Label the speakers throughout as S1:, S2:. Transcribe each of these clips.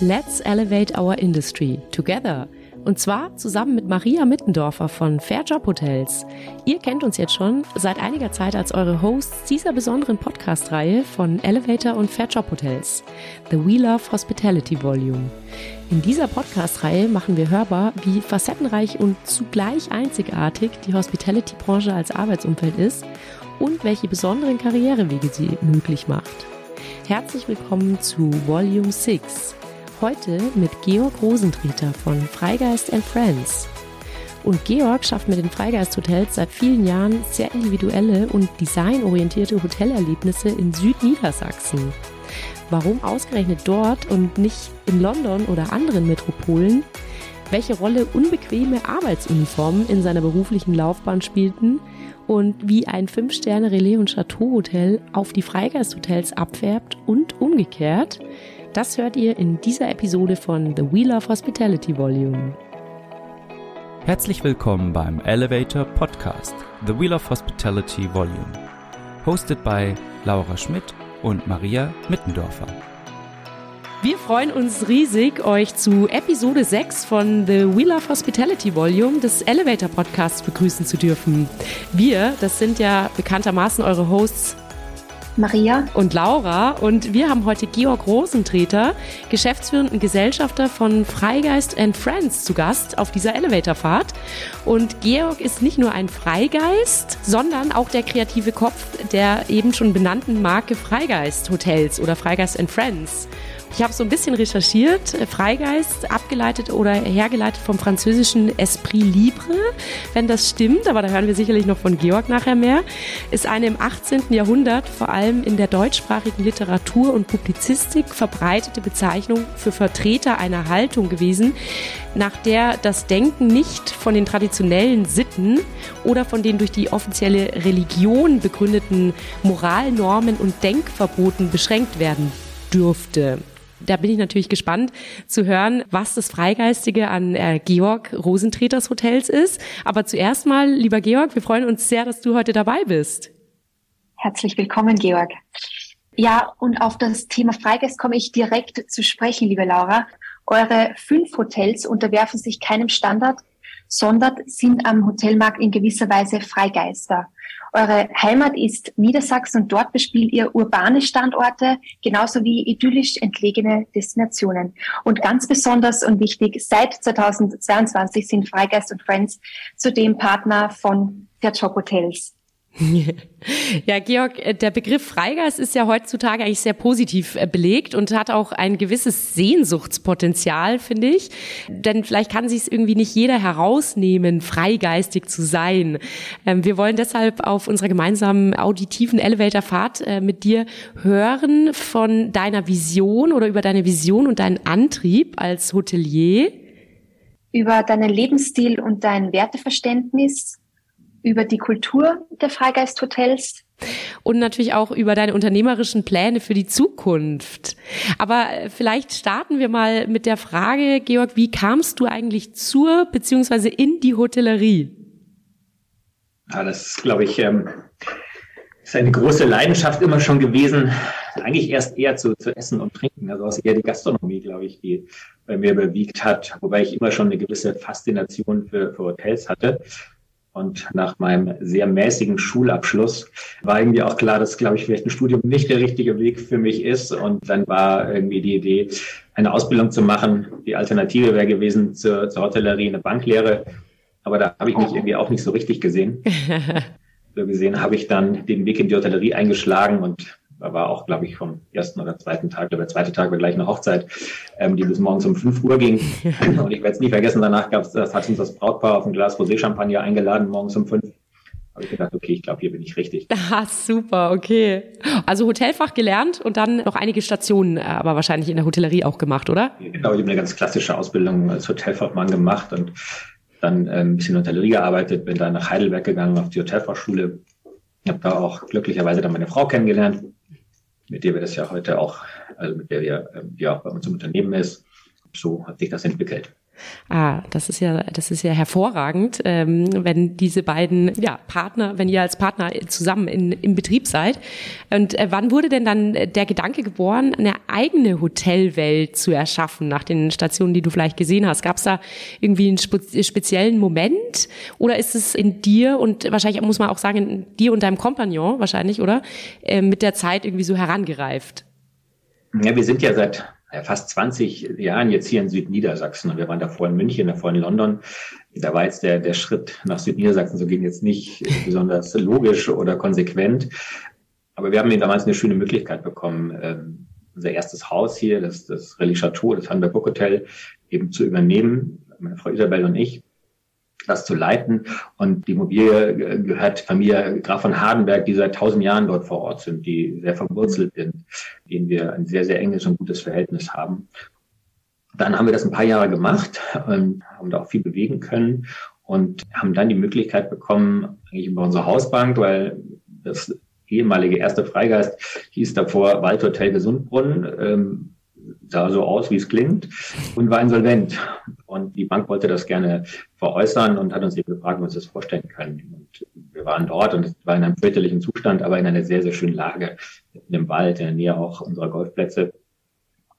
S1: Let's Elevate Our Industry Together. Und zwar zusammen mit Maria Mittendorfer von Fairjob Hotels. Ihr kennt uns jetzt schon seit einiger Zeit als eure Hosts dieser besonderen Podcast-Reihe von Elevator und Fairjob Hotels, The We Love Hospitality Volume. In dieser Podcast-Reihe machen wir hörbar, wie facettenreich und zugleich einzigartig die Hospitality-Branche als Arbeitsumfeld ist und welche besonderen Karrierewege sie möglich macht. Herzlich willkommen zu Volume 6. Heute mit Georg Rosentreter von Freigeist and Friends. Und Georg schafft mit den Freigeist Hotels seit vielen Jahren sehr individuelle und designorientierte Hotelerlebnisse in Südniedersachsen. Warum ausgerechnet dort und nicht in London oder anderen Metropolen? Welche Rolle unbequeme Arbeitsuniformen in seiner beruflichen Laufbahn spielten und wie ein 5-Sterne-Relais- und Chateau-Hotel auf die Freigeist-Hotels abfärbt und umgekehrt, das hört ihr in dieser Episode von The Wheel of Hospitality Volume.
S2: Herzlich willkommen beim Elevator Podcast, The Wheel of Hospitality Volume, hosted by Laura Schmidt und Maria Mittendorfer.
S1: Wir freuen uns riesig, euch zu Episode 6 von The Wheel of Hospitality Volume des Elevator Podcasts begrüßen zu dürfen. Wir, das sind ja bekanntermaßen eure Hosts
S3: Maria
S1: und Laura und wir haben heute Georg Rosentreter, geschäftsführenden Gesellschafter von Freigeist and Friends zu Gast auf dieser Elevatorfahrt. Und Georg ist nicht nur ein Freigeist, sondern auch der kreative Kopf der eben schon benannten Marke Freigeist Hotels oder Freigeist and Friends. Ich habe so ein bisschen recherchiert. Freigeist, abgeleitet oder hergeleitet vom französischen Esprit Libre, wenn das stimmt, aber da hören wir sicherlich noch von Georg nachher mehr, ist eine im 18. Jahrhundert vor allem in der deutschsprachigen Literatur und Publizistik verbreitete Bezeichnung für Vertreter einer Haltung gewesen, nach der das Denken nicht von den traditionellen Sitten oder von den durch die offizielle Religion begründeten Moralnormen und Denkverboten beschränkt werden dürfte. Da bin ich natürlich gespannt zu hören, was das Freigeistige an äh, Georg Rosentreters Hotels ist. Aber zuerst mal, lieber Georg, wir freuen uns sehr, dass du heute dabei bist.
S3: Herzlich willkommen, Georg. Ja, und auf das Thema Freigeist komme ich direkt zu sprechen, liebe Laura. Eure fünf Hotels unterwerfen sich keinem Standard, sondern sind am Hotelmarkt in gewisser Weise Freigeister. Eure Heimat ist Niedersachsen und dort bespielt ihr urbane Standorte genauso wie idyllisch entlegene Destinationen. Und ganz besonders und wichtig, seit 2022 sind Freigeist und Friends zudem Partner von der Job Hotels.
S1: Ja, Georg, äh, der Begriff Freigeist ist ja heutzutage eigentlich sehr positiv äh, belegt und hat auch ein gewisses Sehnsuchtspotenzial, finde ich. Denn vielleicht kann sich es irgendwie nicht jeder herausnehmen, freigeistig zu sein. Ähm, wir wollen deshalb auf unserer gemeinsamen auditiven Elevatorfahrt äh, mit dir hören von deiner Vision oder über deine Vision und deinen Antrieb als Hotelier.
S3: Über deinen Lebensstil und dein Werteverständnis über die Kultur der Freigeisthotels.
S1: Und natürlich auch über deine unternehmerischen Pläne für die Zukunft. Aber äh, vielleicht starten wir mal mit der Frage, Georg, wie kamst du eigentlich zur beziehungsweise in die Hotellerie?
S4: Ja, das ist, glaube ich, ähm, ist eine große Leidenschaft immer schon gewesen. Eigentlich erst eher zu, zu essen und trinken. Also eher die Gastronomie, glaube ich, die bei mir überwiegt hat. Wobei ich immer schon eine gewisse Faszination für, für Hotels hatte. Und nach meinem sehr mäßigen Schulabschluss war irgendwie auch klar, dass, glaube ich, vielleicht ein Studium nicht der richtige Weg für mich ist. Und dann war irgendwie die Idee, eine Ausbildung zu machen. Die Alternative wäre gewesen zur, zur Hotellerie eine Banklehre. Aber da habe ich mich irgendwie auch nicht so richtig gesehen. so gesehen habe ich dann den Weg in die Hotellerie eingeschlagen und da war auch, glaube ich, vom ersten oder zweiten Tag, oder der zweite Tag war gleich eine Hochzeit, ähm, die bis morgens um 5 Uhr ging. Und ich werde es nie vergessen, danach gab's, das hat uns das Brautpaar auf ein Glas Rosé-Champagner eingeladen, morgens um 5 habe ich gedacht, okay, ich glaube, hier bin ich richtig.
S1: Ah, super, okay. Also Hotelfach gelernt und dann noch einige Stationen, äh, aber wahrscheinlich in der Hotellerie auch gemacht, oder?
S4: Genau, ich habe eine ganz klassische Ausbildung als Hotelfachmann gemacht und dann äh, ein bisschen Hotellerie gearbeitet, bin dann nach Heidelberg gegangen auf die Hotelfachschule. Ich habe da auch glücklicherweise dann meine Frau kennengelernt mit der wir das ja heute auch, also mit der wir ähm, ja bei uns im Unternehmen ist. So hat sich das entwickelt.
S1: Ah, das ist ja, das ist ja hervorragend, ähm, wenn diese beiden ja, Partner, wenn ihr als Partner zusammen in, im Betrieb seid. Und äh, wann wurde denn dann der Gedanke geboren, eine eigene Hotelwelt zu erschaffen nach den Stationen, die du vielleicht gesehen hast? Gab es da irgendwie einen speziellen Moment oder ist es in dir und wahrscheinlich muss man auch sagen, in dir und deinem Kompagnon wahrscheinlich, oder? Äh, mit der Zeit irgendwie so herangereift?
S4: Ja, wir sind ja seit fast 20 Jahren jetzt hier in Südniedersachsen und wir waren davor in München, davor in London. Da war jetzt der, der Schritt nach Südniedersachsen so ging jetzt nicht besonders logisch oder konsequent. Aber wir haben eben damals eine schöne Möglichkeit bekommen, ähm, unser erstes Haus hier, das, das Relais Chateau, das Hamburg Hotel, eben zu übernehmen, meine Frau Isabel und ich das zu leiten. Und die Immobilie gehört Familie Graf von Hardenberg, die seit tausend Jahren dort vor Ort sind, die sehr verwurzelt sind, denen wir ein sehr, sehr enges und gutes Verhältnis haben. Dann haben wir das ein paar Jahre gemacht und haben da auch viel bewegen können und haben dann die Möglichkeit bekommen, eigentlich über unsere Hausbank, weil das ehemalige erste Freigeist hieß davor Waldhotel Gesundbrunnen. Sah so aus, wie es klingt, und war insolvent. Und die Bank wollte das gerne veräußern und hat uns eben gefragt, ob wir uns das vorstellen können. Und wir waren dort und es war in einem fürchterlichen Zustand, aber in einer sehr, sehr schönen Lage, in dem Wald, in der Nähe auch unserer Golfplätze.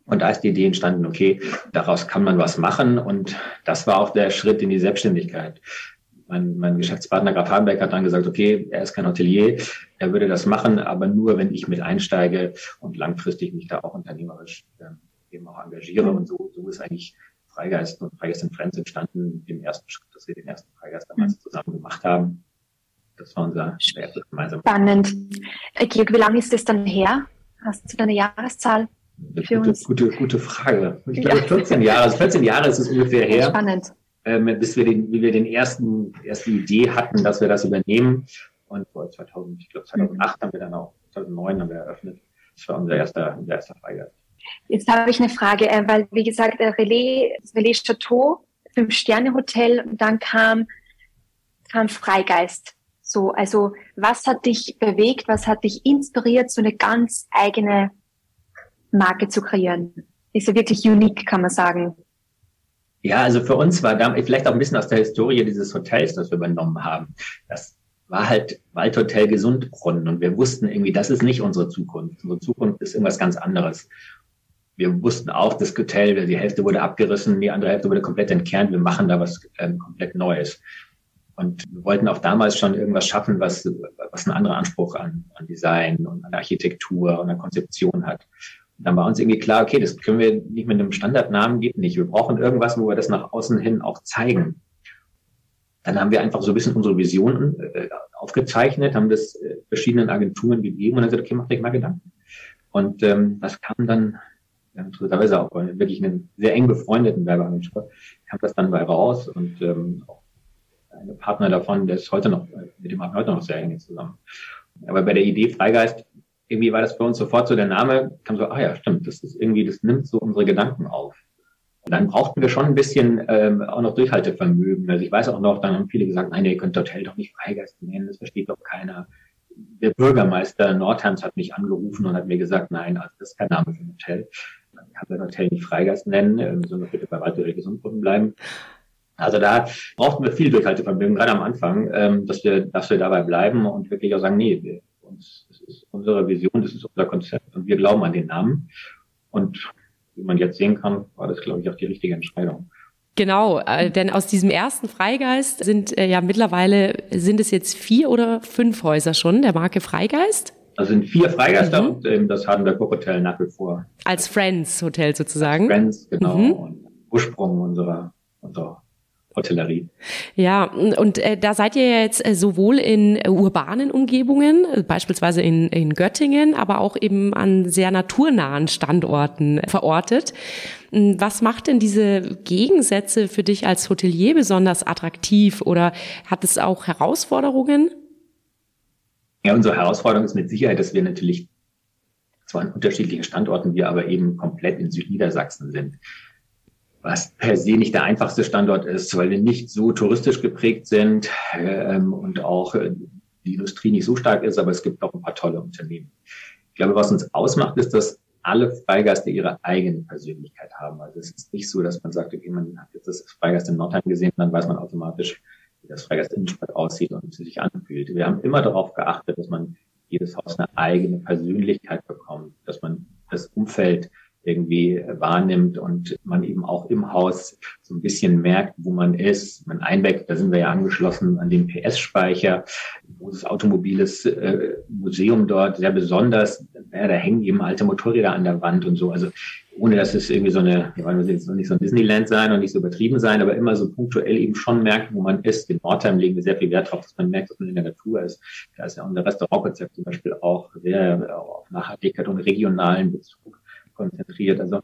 S4: Und da ist die Idee entstanden, okay, daraus kann man was machen. Und das war auch der Schritt in die Selbstständigkeit. Mein, mein Geschäftspartner Graf Habenbeck hat dann gesagt, okay, er ist kein Hotelier, er würde das machen, aber nur, wenn ich mit einsteige und langfristig mich da auch unternehmerisch ähm, eben auch engagiere. Und so, so ist eigentlich Freigeist und Freigeist in Friends entstanden, dem ersten Schritt, dass wir den ersten Freigeist damals mhm. zusammen gemacht haben. Das war unser erstes gemeinsames.
S3: Spannend. Äh, Georg, wie lange ist das dann her? Hast du da eine Jahreszahl?
S4: Für gute, uns? gute, gute Frage. Ich glaube, 14 Jahre, also 14 Jahre ist es ungefähr her.
S3: Spannend.
S4: Ähm, bis wir den, wie wir den ersten, erste Idee hatten, dass wir das übernehmen. Und vor 2000, ich glaube 2008 mhm. haben wir dann auch, 2009 haben wir eröffnet. Das war unser erster, unser erster Freigeist.
S3: Jetzt habe ich eine Frage, äh, weil wie gesagt, Relais, das Relais Chateau, Fünf-Sterne-Hotel, und dann kam, kam Freigeist. So, also was hat dich bewegt, was hat dich inspiriert, so eine ganz eigene Marke zu kreieren? Ist ja wirklich unique, kann man sagen.
S4: Ja, also für uns war da vielleicht auch ein bisschen aus der Historie dieses Hotels, das wir übernommen haben. Das war halt Waldhotel Gesundbrunnen und wir wussten irgendwie, das ist nicht unsere Zukunft. Unsere Zukunft ist irgendwas ganz anderes wir wussten auch, das Hotel, die Hälfte wurde abgerissen, die andere Hälfte wurde komplett entkernt. Wir machen da was ähm, komplett Neues. Und wir wollten auch damals schon irgendwas schaffen, was, was einen anderen Anspruch an, an Design und an Architektur und an Konzeption hat. Dann war uns irgendwie klar, okay, das können wir nicht mit einem Standardnamen, geht nicht. Wir brauchen irgendwas, wo wir das nach außen hin auch zeigen. Dann haben wir einfach so ein bisschen unsere Visionen äh, aufgezeichnet, haben das äh, verschiedenen Agenturen gegeben und dann gesagt, okay, mach dich mal Gedanken. Und ähm, das kam dann interessanterweise auch wirklich einem sehr eng befreundeten Werbeagentur, kam das dann bei raus und ähm, auch eine Partner davon, der ist heute noch, mit dem haben wir heute noch sehr eng zusammen. Aber bei der Idee Freigeist, irgendwie war das für uns sofort so der Name, kam so, ah ja, stimmt, das ist irgendwie, das nimmt so unsere Gedanken auf. Und dann brauchten wir schon ein bisschen ähm, auch noch Durchhaltevermögen. Also ich weiß auch noch, dann haben viele gesagt, nein, ihr könnt Hotel doch nicht Freigeist nennen, das versteht doch keiner. Der Bürgermeister Nordhans hat mich angerufen und hat mir gesagt, nein, also das ist kein Name für ein Hotel kann das Hotel nicht Freigeist nennen, ähm, sondern bitte bei Waldbüro Gesundbrunnen bleiben. Also da brauchten wir viel Durchhaltevermögen, gerade am Anfang, ähm, dass wir, dass wir dabei bleiben und wirklich auch sagen, nee, wir, uns, ist unsere Vision, das ist unser Konzept und wir glauben an den Namen. Und wie man jetzt sehen kann, war das, glaube ich, auch die richtige Entscheidung.
S1: Genau, äh, denn aus diesem ersten Freigeist sind äh, ja mittlerweile, sind es jetzt vier oder fünf Häuser schon der Marke Freigeist?
S4: Also sind vier Freigeister mhm. und ähm, das Hardenberg Hotel nach wie vor.
S1: Als Friends Hotel sozusagen.
S4: Als Friends, genau. Mhm. Und Ursprung unserer, unserer Hotellerie.
S1: Ja, und äh, da seid ihr jetzt äh, sowohl in äh, urbanen Umgebungen, äh, beispielsweise in, in Göttingen, aber auch eben an sehr naturnahen Standorten verortet. Hm, was macht denn diese Gegensätze für dich als Hotelier besonders attraktiv oder hat es auch Herausforderungen?
S4: Ja, unsere Herausforderung ist mit Sicherheit, dass wir natürlich zwar an unterschiedlichen Standorten, wir aber eben komplett in Südniedersachsen sind. Was per se nicht der einfachste Standort ist, weil wir nicht so touristisch geprägt sind ähm, und auch äh, die Industrie nicht so stark ist, aber es gibt auch ein paar tolle Unternehmen. Ich glaube, was uns ausmacht, ist, dass alle Freigeister ihre eigene Persönlichkeit haben. Also es ist nicht so, dass man sagt, okay, man hat jetzt das Freigeist in Nordheim gesehen, dann weiß man automatisch, wie das Freigeist Innenstadt aussieht und wie es sich anfühlt. Wir haben immer darauf geachtet, dass man jedes Haus eine eigene Persönlichkeit bekommt, dass man das Umfeld irgendwie wahrnimmt und man eben auch im Haus so ein bisschen merkt, wo man ist. Man Einbeck, da sind wir ja angeschlossen an den PS-Speicher, großes automobiles äh, Museum dort, sehr besonders. Ja, da hängen eben alte Motorräder an der Wand und so. Also ohne dass es irgendwie so eine, ja, wollen jetzt nicht so ein Disneyland sein und nicht so übertrieben sein, aber immer so punktuell eben schon merkt, wo man ist. In Nordheim legen wir sehr viel Wert darauf, dass man merkt, dass man in der Natur ist. Da ist ja unser Restaurantkonzept zum Beispiel auch sehr auf Nachhaltigkeit und regionalen Bezug konzentriert. Also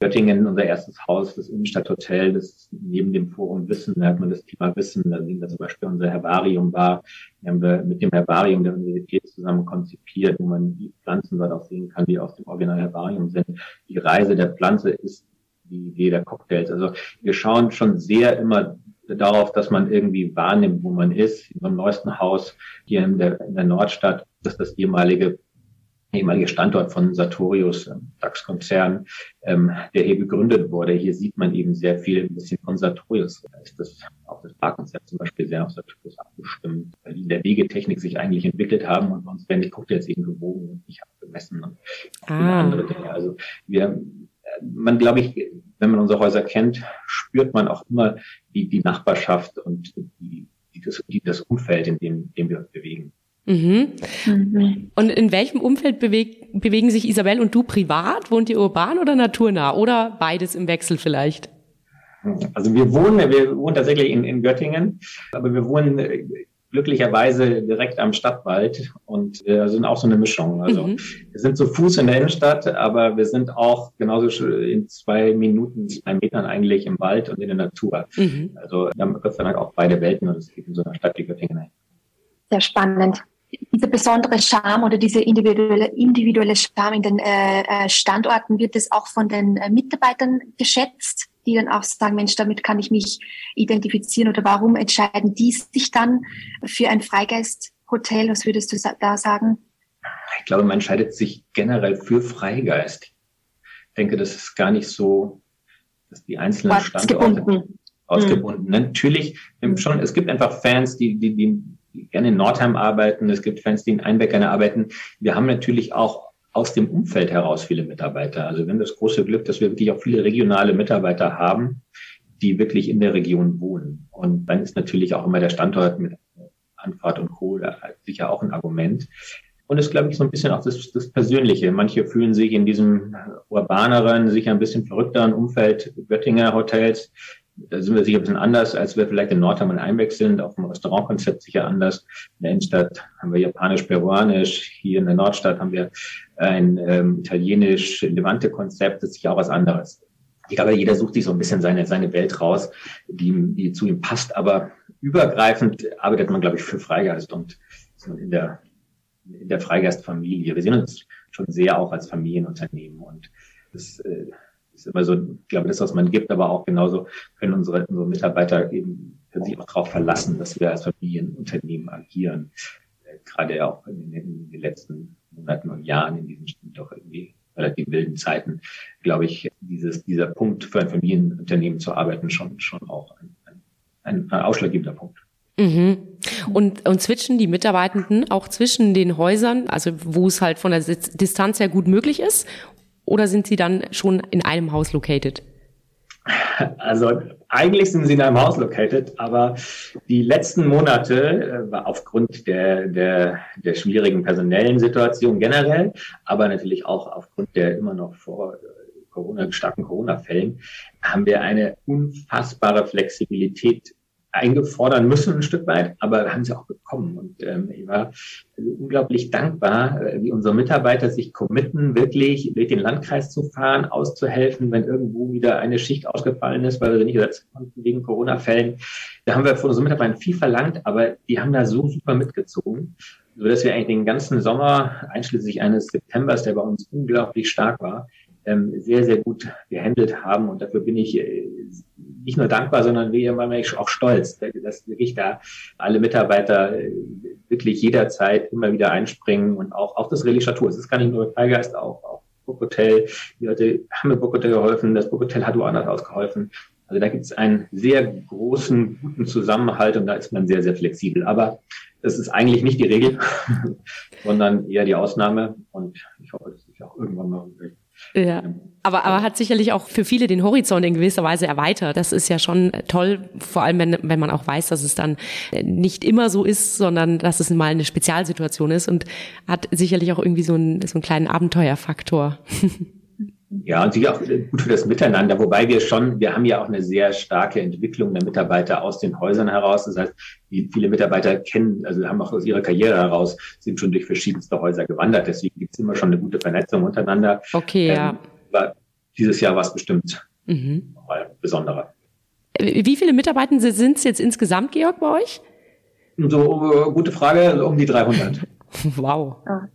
S4: Göttingen, unser erstes Haus, das Innenstadthotel, das neben dem Forum Wissen, da hat man das Thema Wissen, da sehen wir zum Beispiel unser Herbarium war, haben wir mit dem Herbarium der Universität zusammen konzipiert, wo man die Pflanzen dort auch sehen kann, die aus dem Original Herbarium sind. Die Reise der Pflanze ist die Idee der Cocktails. Also wir schauen schon sehr immer darauf, dass man irgendwie wahrnimmt, wo man ist. In unserem neuesten Haus hier in der, in der Nordstadt, das ist das ehemalige ehemalige Standort von Sartorius, ähm, DAX-Konzern, ähm, der hier gegründet wurde. Hier sieht man eben sehr viel ein bisschen von Sartorius. Da ist das auch das Parkkonzept zum Beispiel sehr auf Sartorius abgestimmt, weil die in der Wegetechnik sich eigentlich entwickelt haben und sonst werden die Cocktails eben gewogen und nicht abgemessen und ah. andere Dinge. Also wir, man glaube ich, wenn man unsere Häuser kennt, spürt man auch immer die, die Nachbarschaft und die, die, das, die, das Umfeld, in dem, in dem wir uns bewegen.
S1: Mhm. Mhm. Und in welchem Umfeld beweg, bewegen sich Isabel und du privat? Wohnt ihr urban oder naturnah? Oder beides im Wechsel vielleicht?
S4: Also wir wohnen, wir wohnen tatsächlich in, in Göttingen, aber wir wohnen äh, glücklicherweise direkt am Stadtwald und wir sind auch so eine Mischung. Also mhm. wir sind zu Fuß in der Innenstadt, aber wir sind auch genauso in zwei Minuten, zwei Metern eigentlich im Wald und in der Natur. Mhm. Also wir haben Gott sei Dank auch beide Welten und es geht in so einer Stadt wie Göttingen.
S3: Sehr spannend dieser besondere Charme oder diese individuelle, individuelle Charme in den äh, äh, Standorten, wird es auch von den äh, Mitarbeitern geschätzt, die dann auch sagen, Mensch, damit kann ich mich identifizieren oder warum entscheiden die sich dann für ein Freigeist-Hotel? Was würdest du da sagen?
S4: Ich glaube, man entscheidet sich generell für Freigeist. Ich denke, das ist gar nicht so, dass die einzelnen Standorte ausgebunden. Hm. Natürlich schon, es gibt einfach Fans, die, die, die gerne in Nordheim arbeiten. Es gibt Fans, die in Einbeck gerne arbeiten. Wir haben natürlich auch aus dem Umfeld heraus viele Mitarbeiter. Also wir haben das große Glück, dass wir wirklich auch viele regionale Mitarbeiter haben, die wirklich in der Region wohnen. Und dann ist natürlich auch immer der Standort mit Anfahrt und Co. sicher auch ein Argument. Und es glaube ich, so ein bisschen auch das, das Persönliche. Manche fühlen sich in diesem urbaneren, sicher ein bisschen verrückteren Umfeld Göttinger Hotels da sind wir sicher ein bisschen anders, als wir vielleicht in Nordheim und Einbeck sind. Auf dem Restaurantkonzept sicher anders. In der Innenstadt haben wir japanisch-peruanisch. Hier in der Nordstadt haben wir ein ähm, italienisch-levante-Konzept. Das ist sicher auch was anderes. Ich glaube, jeder sucht sich so ein bisschen seine, seine Welt raus, die, die zu ihm passt. Aber übergreifend arbeitet man, glaube ich, für Freigeist und in der, in der Freigeistfamilie. Wir sehen uns schon sehr auch als Familienunternehmen und das, äh, ist immer so, ich glaube, das, was man gibt, aber auch genauso können unsere, unsere Mitarbeiter eben können sich auch darauf verlassen, dass wir als Familienunternehmen agieren. Äh, gerade auch in, in, den letzten Monaten und Jahren in diesen doch irgendwie relativ wilden Zeiten, glaube ich, dieses, dieser Punkt für ein Familienunternehmen zu arbeiten schon, schon auch ein, ein, ein ausschlaggebender Punkt.
S1: Mhm. Und, und switchen die Mitarbeitenden auch zwischen den Häusern, also wo es halt von der Distanz her gut möglich ist? Oder sind Sie dann schon in einem Haus located?
S4: Also eigentlich sind sie in einem Haus located, aber die letzten Monate äh, war aufgrund der, der, der schwierigen personellen Situation generell, aber natürlich auch aufgrund der immer noch vor äh, Corona, starken Corona-Fällen, haben wir eine unfassbare Flexibilität eingefordern müssen ein Stück weit, aber haben sie auch bekommen. Und ähm, ich war unglaublich dankbar, äh, wie unsere Mitarbeiter sich committen, wirklich durch den Landkreis zu fahren, auszuhelfen, wenn irgendwo wieder eine Schicht ausgefallen ist, weil wir sie nicht ersetzen konnten wegen Corona-Fällen. Da haben wir von unseren Mitarbeitern viel verlangt, aber die haben da so super mitgezogen, so dass wir eigentlich den ganzen Sommer, einschließlich eines Septembers, der bei uns unglaublich stark war, sehr, sehr gut gehandelt haben. Und dafür bin ich äh, nicht nur dankbar, sondern auch stolz, dass wirklich da alle Mitarbeiter äh, wirklich jederzeit immer wieder einspringen und auch, auch das Religiatur. Ist gar nicht nur Freigeist, auch, auch Burg Hotel, die Leute haben im Burg Hotel geholfen, das Burg Hotel hat woanders ausgeholfen. Also da gibt es einen sehr großen, guten Zusammenhalt und da ist man sehr, sehr flexibel. Aber das ist eigentlich nicht die Regel, sondern eher die Ausnahme. Und ich hoffe, dass sich auch irgendwann mal
S1: ja, aber, aber hat sicherlich auch für viele den Horizont in gewisser Weise erweitert. Das ist ja schon toll, vor allem wenn, wenn man auch weiß, dass es dann nicht immer so ist, sondern dass es mal eine Spezialsituation ist und hat sicherlich auch irgendwie so einen, so einen kleinen Abenteuerfaktor.
S4: Ja, und sicher auch gut für das Miteinander, wobei wir schon, wir haben ja auch eine sehr starke Entwicklung der Mitarbeiter aus den Häusern heraus. Das heißt, die, viele Mitarbeiter kennen, also haben auch aus ihrer Karriere heraus, sind schon durch verschiedenste Häuser gewandert. Deswegen gibt es immer schon eine gute Vernetzung untereinander.
S1: Okay, ähm, ja.
S4: Aber dieses Jahr war es bestimmt mhm. mal besonderer.
S1: Wie viele Mitarbeiter sind es jetzt insgesamt, Georg, bei euch?
S4: So, äh, gute Frage, um die 300.
S1: wow.
S3: Ja.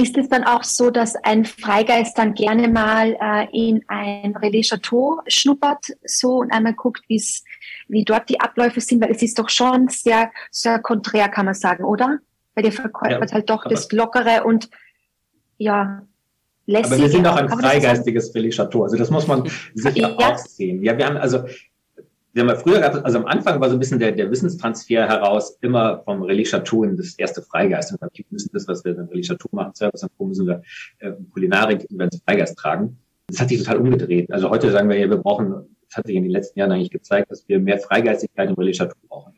S3: Ist es dann auch so, dass ein Freigeist dann gerne mal äh, in ein Relais Chateau schnuppert so und einmal guckt, wie's, wie dort die Abläufe sind? Weil es ist doch schon sehr, sehr konträr, kann man sagen, oder? Weil der verkörpert ja, halt doch das Lockere und ja,
S4: lässige. Aber wir sind auch ein freigeistiges Relais Chateau. Also das muss man sicher ja. auch sehen. Ja, wir haben also wir haben ja früher gehabt, also am Anfang war so ein bisschen der, der Wissenstransfer heraus immer vom Chateau in das erste Freigeist. Und wir müssen das, was wir Relais Chateau machen, Service und müssen wir äh, Kulinarik über ins Freigeist tragen. Das hat sich total umgedreht. Also heute sagen wir ja, wir brauchen, das hat sich in den letzten Jahren eigentlich gezeigt, dass wir mehr Freigeistigkeit im Chateau brauchen.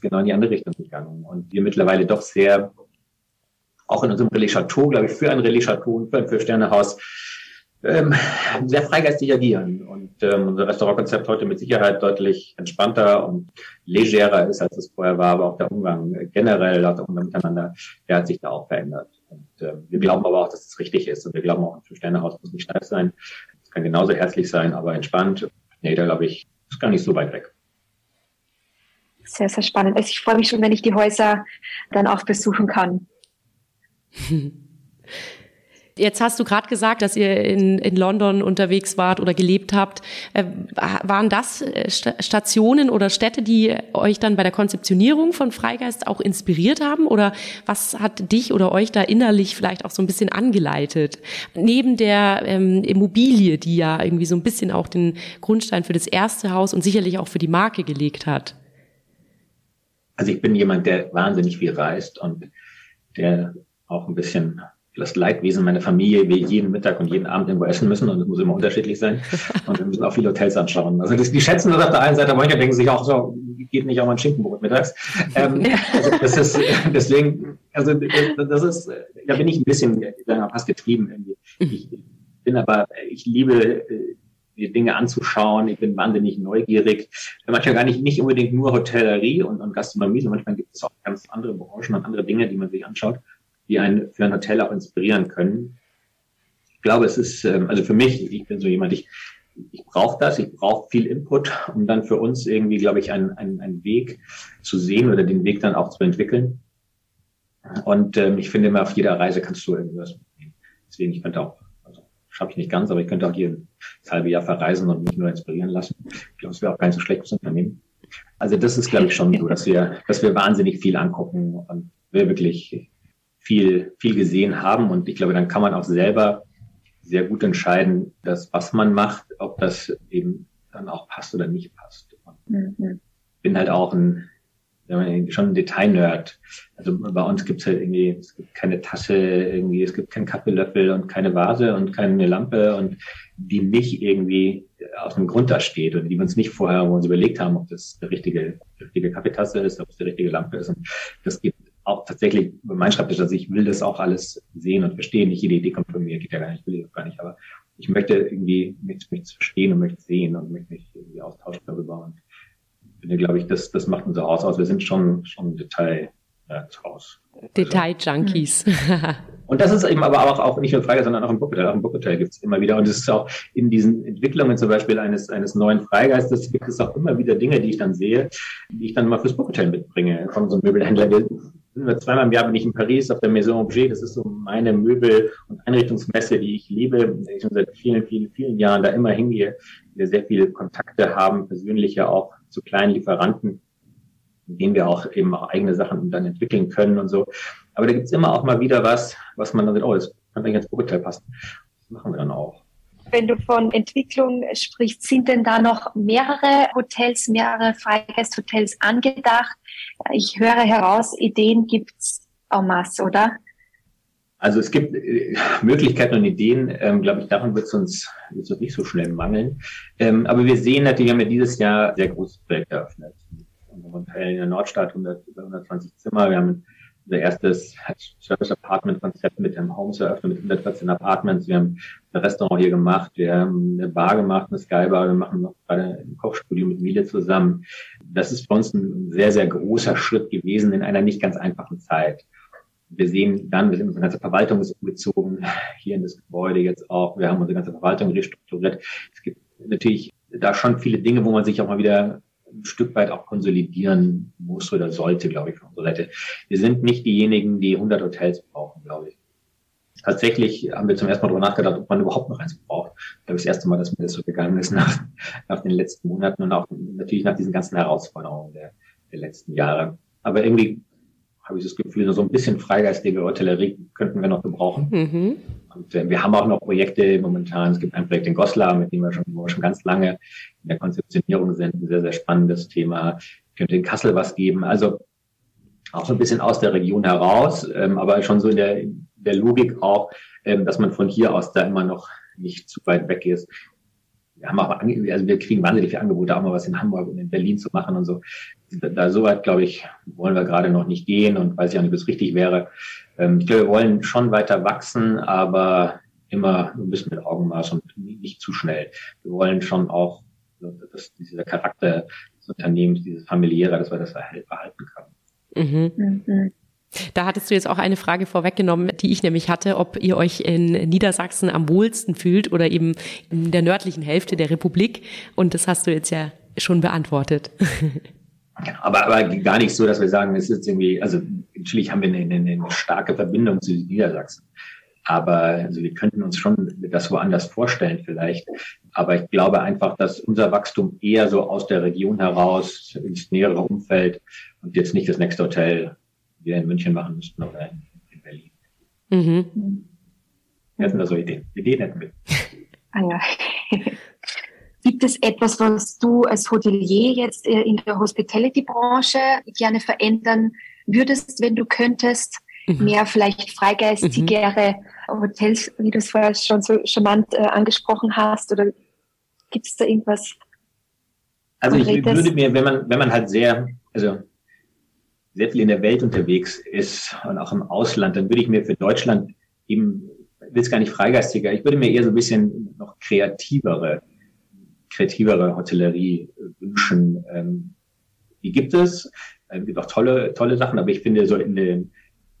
S4: genau in die andere Richtung gegangen. Und wir mittlerweile doch sehr, auch in unserem Relais glaube ich, für ein Relais und für ein Fünf-Sterne-Haus ähm, sehr freigeistig agieren. Und ähm, unser Restaurantkonzept heute mit Sicherheit deutlich entspannter und legerer ist, als es vorher war, aber auch der Umgang generell, auch der Umgang miteinander, der hat sich da auch verändert. Und äh, wir glauben aber auch, dass es richtig ist. Und wir glauben auch, ein Fünf-Sterne-Haus muss nicht steif sein. Es kann genauso herzlich sein, aber entspannt. Nee, da glaube ich, ist gar nicht so weit weg.
S3: Sehr, sehr spannend. Also ich freue mich schon, wenn ich die Häuser dann auch besuchen kann.
S1: Jetzt hast du gerade gesagt, dass ihr in, in London unterwegs wart oder gelebt habt. Äh, waren das äh, Stationen oder Städte, die euch dann bei der Konzeptionierung von Freigeist auch inspiriert haben? Oder was hat dich oder euch da innerlich vielleicht auch so ein bisschen angeleitet? Neben der ähm, Immobilie, die ja irgendwie so ein bisschen auch den Grundstein für das erste Haus und sicherlich auch für die Marke gelegt hat.
S4: Also ich bin jemand, der wahnsinnig viel reist und der auch ein bisschen das Leidwesen meiner Familie, wir jeden Mittag und jeden Abend irgendwo essen müssen und es muss immer unterschiedlich sein. Und wir müssen auch viele Hotels anschauen. Also das, die schätzen das auf der einen Seite, aber manche denken sich auch so, geht nicht auch mal ein Schinkenbrot mittags. Ähm, also das ist deswegen, also das ist, da bin ich ein bisschen fast getrieben irgendwie. Ich bin aber, ich liebe die Dinge anzuschauen. Ich bin wahnsinnig neugierig. Manchmal gar nicht, nicht unbedingt nur Hotellerie und, und Gastronomie, sondern manchmal gibt es auch ganz andere Branchen und andere Dinge, die man sich anschaut die einen für ein Hotel auch inspirieren können. Ich glaube, es ist, ähm, also für mich, ich bin so jemand, ich, ich brauche das, ich brauche viel Input, um dann für uns irgendwie, glaube ich, einen, einen, einen Weg zu sehen oder den Weg dann auch zu entwickeln. Und ähm, ich finde immer, auf jeder Reise kannst du irgendwas mitnehmen. Deswegen, ich könnte auch, also schaffe ich nicht ganz, aber ich könnte auch hier das halbe Jahr verreisen und mich nur inspirieren lassen. Ich glaube, es wäre auch kein so schlechtes Unternehmen. Also das ist, glaube ich, schon so, dass wir, dass wir wahnsinnig viel angucken und wir wirklich viel, viel gesehen haben. Und ich glaube, dann kann man auch selber sehr gut entscheiden, dass was man macht, ob das eben dann auch passt oder nicht passt. Mhm. Bin halt auch ein, schon ein Detailnerd. Also bei uns gibt's halt irgendwie, es gibt keine Tasse, irgendwie, es gibt keinen Kaffeelöffel und keine Vase und keine Lampe und die nicht irgendwie aus dem Grund da steht oder die wir uns nicht vorher wo uns überlegt haben, ob das die richtige, die richtige Kaffeetasse ist, ob es die richtige Lampe ist. Und das gibt auch tatsächlich meinen Schreibtisch, also ich will das auch alles sehen und verstehen. Nicht jede Idee kommt von mir, geht ja gar nicht, will ich gar nicht, aber ich möchte irgendwie mich, mich verstehen und möchte sehen und möchte mich irgendwie austauschen darüber und finde, glaube ich, das, das macht unser Haus aus. Wir sind schon, schon Detail, äh, Haus.
S1: Detail-Junkies.
S4: Und das ist eben aber auch, auch nicht nur Freigeist, sondern auch im Bookhotel. Auch im Bookhotel gibt es immer wieder. Und es ist auch in diesen Entwicklungen zum Beispiel eines, eines neuen Freigeistes gibt es auch immer wieder Dinge, die ich dann sehe, die ich dann mal fürs Bookhotel mitbringe. Von so einem Möbelhändler. Sind zweimal im Jahr bin ich in Paris auf der Maison Objet. Das ist so meine Möbel- und Einrichtungsmesse, die ich liebe. Ich schon seit vielen, vielen, vielen Jahren da immer hingehe. Wir sehr viele Kontakte haben, persönliche auch zu kleinen Lieferanten, in denen wir auch eben auch eigene Sachen dann entwickeln können und so. Aber da gibt's immer auch mal wieder was, was man dann sagt, oh, das kann eigentlich ins Hotel passen. machen wir dann auch.
S3: Wenn du von Entwicklung sprichst, sind denn da noch mehrere Hotels, mehrere Freigeisthotels angedacht? Ich höre heraus, Ideen gibt's en masse, oder?
S4: Also es gibt äh, Möglichkeiten und Ideen, ähm, glaube ich, daran wird es uns, wird's uns nicht so schnell mangeln. Ähm, aber wir sehen natürlich, wir haben ja dieses Jahr sehr großes Projekt eröffnet. Unser Hotel in der Nordstadt, 100, über 120 Zimmer. Wir haben unser erstes Service Apartment Konzept mit einem Homes eröffnet, mit 114 Apartments. Wir haben ein Restaurant hier gemacht, wir haben eine Bar gemacht, eine Skybar, wir machen noch gerade ein Kochstudio mit Miele zusammen. Das ist für uns ein sehr, sehr großer Schritt gewesen in einer nicht ganz einfachen Zeit. Wir sehen dann, wir sind unsere ganze Verwaltung ist umgezogen, hier in das Gebäude jetzt auch. Wir haben unsere ganze Verwaltung restrukturiert. Es gibt natürlich da schon viele Dinge, wo man sich auch mal wieder ein Stück weit auch konsolidieren muss oder sollte, glaube ich, von unserer Seite. Wir sind nicht diejenigen, die 100 Hotels brauchen, glaube ich. Tatsächlich haben wir zum ersten Mal darüber nachgedacht, ob man überhaupt noch eins braucht. Ich glaube, das erste Mal, dass mir das so gegangen ist nach, nach den letzten Monaten und auch natürlich nach diesen ganzen Herausforderungen der, der letzten Jahre. Aber irgendwie habe ich das Gefühl, so ein bisschen freigeistige Hotellerie könnten wir noch gebrauchen. Mhm. Wir haben auch noch Projekte momentan. Es gibt ein Projekt in Goslar, mit dem wir schon, wir schon ganz lange in der Konzeptionierung sind. Ein sehr, sehr spannendes Thema. Könnte in Kassel was geben. Also auch so ein bisschen aus der Region heraus, ähm, aber schon so in der, in der Logik auch, ähm, dass man von hier aus da immer noch nicht zu weit weg ist wir haben auch, also wir kriegen wahnsinnig viele Angebote, auch mal was in Hamburg und in Berlin zu machen und so. Da, da so weit, glaube ich, wollen wir gerade noch nicht gehen und weiß ich auch nicht, ob es richtig wäre. Ähm, ich glaube, wir wollen schon weiter wachsen, aber immer ein bisschen mit Augenmaß und nicht zu schnell. Wir wollen schon auch, dass dieser Charakter des Unternehmens, dieses familiäre, dass wir das erhalten können.
S1: Mhm. Mhm. Da hattest du jetzt auch eine Frage vorweggenommen, die ich nämlich hatte, ob ihr euch in Niedersachsen am wohlsten fühlt oder eben in der nördlichen Hälfte der Republik. Und das hast du jetzt ja schon beantwortet.
S4: Aber, aber gar nicht so, dass wir sagen, es ist irgendwie, also natürlich haben wir eine, eine, eine starke Verbindung zu Niedersachsen. Aber also wir könnten uns schon das woanders vorstellen vielleicht. Aber ich glaube einfach, dass unser Wachstum eher so aus der Region heraus ins nähere Umfeld und jetzt nicht das nächste Hotel wir in München machen müssten oder in, in Berlin. Mhm. Wir hätten da so Ideen. Ideen hätten wir.
S3: Ah ja. Gibt es etwas, was du als Hotelier jetzt äh, in der Hospitality-Branche gerne verändern würdest, wenn du könntest? Mhm. Mehr vielleicht freigeistigere mhm. Hotels, wie du es vorher schon so charmant äh, angesprochen hast? Oder gibt es da irgendwas?
S4: Also ich würde mir, wenn man, wenn man halt sehr, also sehr viel in der Welt unterwegs ist und auch im Ausland, dann würde ich mir für Deutschland eben, will es gar nicht freigeistiger, ich würde mir eher so ein bisschen noch kreativere, kreativere Hotellerie wünschen. Ähm, die gibt es, es gibt auch tolle, tolle Sachen, aber ich finde so in den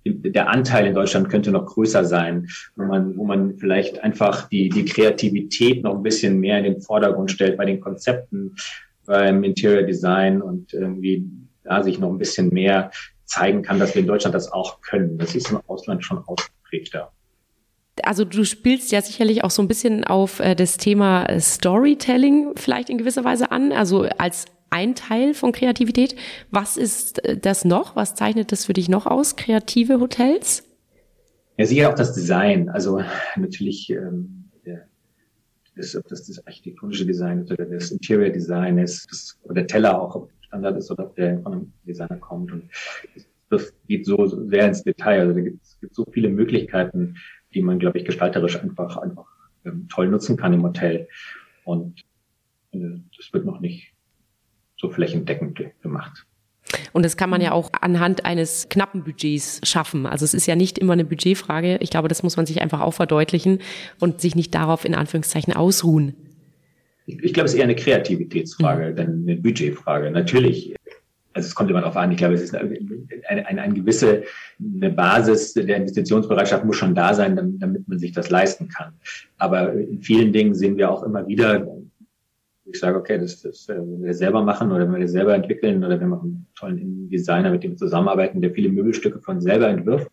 S4: der Anteil in Deutschland könnte noch größer sein, wo man, wo man vielleicht einfach die, die Kreativität noch ein bisschen mehr in den Vordergrund stellt bei den Konzepten, beim Interior Design und irgendwie da sich noch ein bisschen mehr zeigen kann, dass wir in Deutschland das auch können. Das ist im Ausland schon ausgeprägter.
S1: Also du spielst ja sicherlich auch so ein bisschen auf äh, das Thema äh, Storytelling vielleicht in gewisser Weise an, also als ein Teil von Kreativität. Was ist äh, das noch? Was zeichnet das für dich noch aus, kreative Hotels?
S4: Ja, sicher auch das Design. Also natürlich ähm, der, das, ob das das architektonische Design ist oder das Interior Design ist, das, oder der Teller auch, ob Standard ist oder ob der von einem Designer kommt. Und das geht so sehr ins Detail. Also da gibt es gibt so viele Möglichkeiten, die man, glaube ich, gestalterisch einfach, einfach ähm, toll nutzen kann im Hotel. Und äh, das wird noch nicht so flächendeckend gemacht.
S1: Und das kann man ja auch anhand eines knappen Budgets schaffen. Also es ist ja nicht immer eine Budgetfrage. Ich glaube, das muss man sich einfach auch verdeutlichen und sich nicht darauf in Anführungszeichen ausruhen.
S4: Ich, glaube, es ist eher eine Kreativitätsfrage, mhm. denn eine Budgetfrage. Natürlich, also es kommt immer darauf an, ich glaube, es ist eine, eine, eine, eine gewisse eine Basis der Investitionsbereitschaft muss schon da sein, damit, damit man sich das leisten kann. Aber in vielen Dingen sehen wir auch immer wieder, ich sage, okay, das, das äh, wenn wir selber machen oder wenn wir das selber entwickeln oder wir machen einen tollen Designer, mit dem wir zusammenarbeiten, der viele Möbelstücke von selber entwirft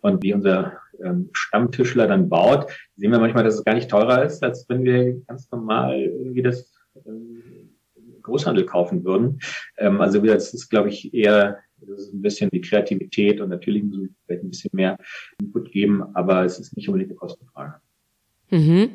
S4: und wie unser ähm, Stammtischler dann baut, sehen wir manchmal, dass es gar nicht teurer ist, als wenn wir ganz normal irgendwie das ähm, Großhandel kaufen würden. Ähm, also das ist, glaube ich, eher das ist ein bisschen die Kreativität und natürlich muss ich vielleicht ein bisschen mehr Input geben, aber es ist nicht unbedingt eine Kostenfrage.
S1: Mhm.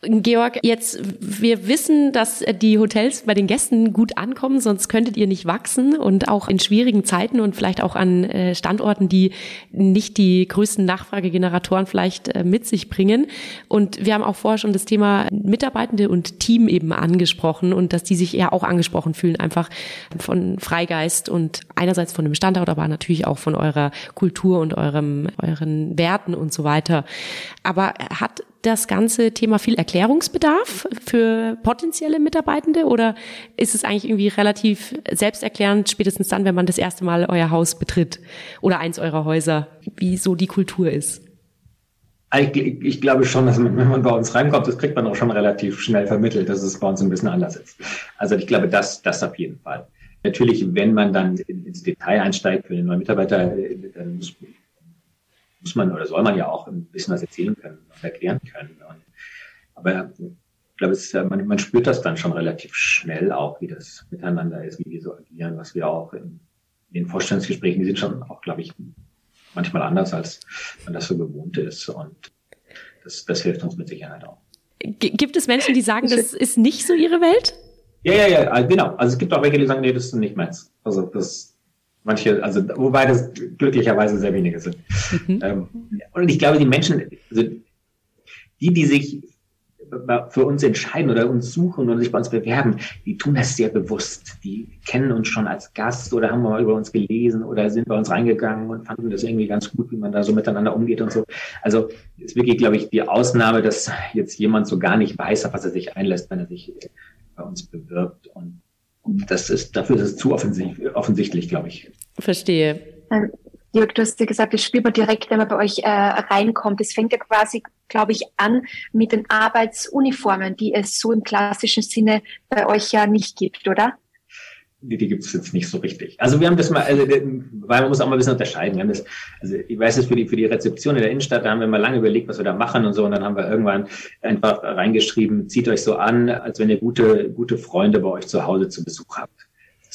S1: Georg, jetzt, wir wissen, dass die Hotels bei den Gästen gut ankommen, sonst könntet ihr nicht wachsen und auch in schwierigen Zeiten und vielleicht auch an äh, Standorten, die nicht die größten Nachfragegeneratoren vielleicht äh, mit sich bringen. Und wir haben auch vorher schon das Thema Mitarbeitende und Team eben angesprochen und dass die sich eher auch angesprochen fühlen, einfach von Freigeist und einerseits von dem Standort, aber natürlich auch von eurer Kultur und eurem, euren Werten und so weiter. Aber hat das ganze Thema viel Erklärungsbedarf für potenzielle Mitarbeitende oder ist es eigentlich irgendwie relativ selbsterklärend, spätestens dann, wenn man das erste Mal euer Haus betritt oder eins eurer Häuser, wie so die Kultur ist?
S4: Ich, ich, glaube schon, dass man, wenn man bei uns reinkommt, das kriegt man auch schon relativ schnell vermittelt, dass es bei uns ein bisschen anders ist. Also ich glaube, das, das auf jeden Fall. Natürlich, wenn man dann ins Detail einsteigt für den neuen Mitarbeiter, dann muss, man oder soll man ja auch ein bisschen was erzählen können und erklären können. Und, aber ich glaube, es, man, man spürt das dann schon relativ schnell auch, wie das miteinander ist, wie wir so agieren, was wir auch in, in den Vorstellungsgesprächen, die sind schon auch, glaube ich, manchmal anders, als man das so gewohnt ist. Und das, das hilft uns mit Sicherheit auch.
S1: Gibt es Menschen, die sagen, das ist nicht so ihre Welt?
S4: Ja, ja, ja, genau. Also es gibt auch welche, die sagen, nee, das ist nicht meins. Also das, Manche, also wobei das glücklicherweise sehr wenige sind. Mhm. Ähm, und ich glaube, die Menschen, also die, die sich für uns entscheiden oder uns suchen und sich bei uns bewerben, die tun das sehr bewusst. Die kennen uns schon als Gast oder haben mal über uns gelesen oder sind bei uns reingegangen und fanden das irgendwie ganz gut, wie man da so miteinander umgeht und so. Also ist wirklich, glaube ich, die Ausnahme, dass jetzt jemand so gar nicht weiß, auf was er sich einlässt, wenn er sich bei uns bewirbt. Und das ist, dafür ist es zu offensichtlich glaube ich.
S1: Verstehe.
S3: Ähm, Jörg, du hast ja gesagt, das spürt man direkt, wenn man bei euch äh, reinkommt. Es fängt ja quasi, glaube ich, an mit den Arbeitsuniformen, die es so im klassischen Sinne bei euch ja nicht gibt, oder?
S4: die, die gibt es jetzt nicht so richtig. Also wir haben das mal, also, weil man muss auch mal ein bisschen unterscheiden. Wir haben das, also ich weiß es für die für die Rezeption in der Innenstadt, da haben wir mal lange überlegt, was wir da machen und so, und dann haben wir irgendwann einfach reingeschrieben, zieht euch so an, als wenn ihr gute gute Freunde bei euch zu Hause zu Besuch habt.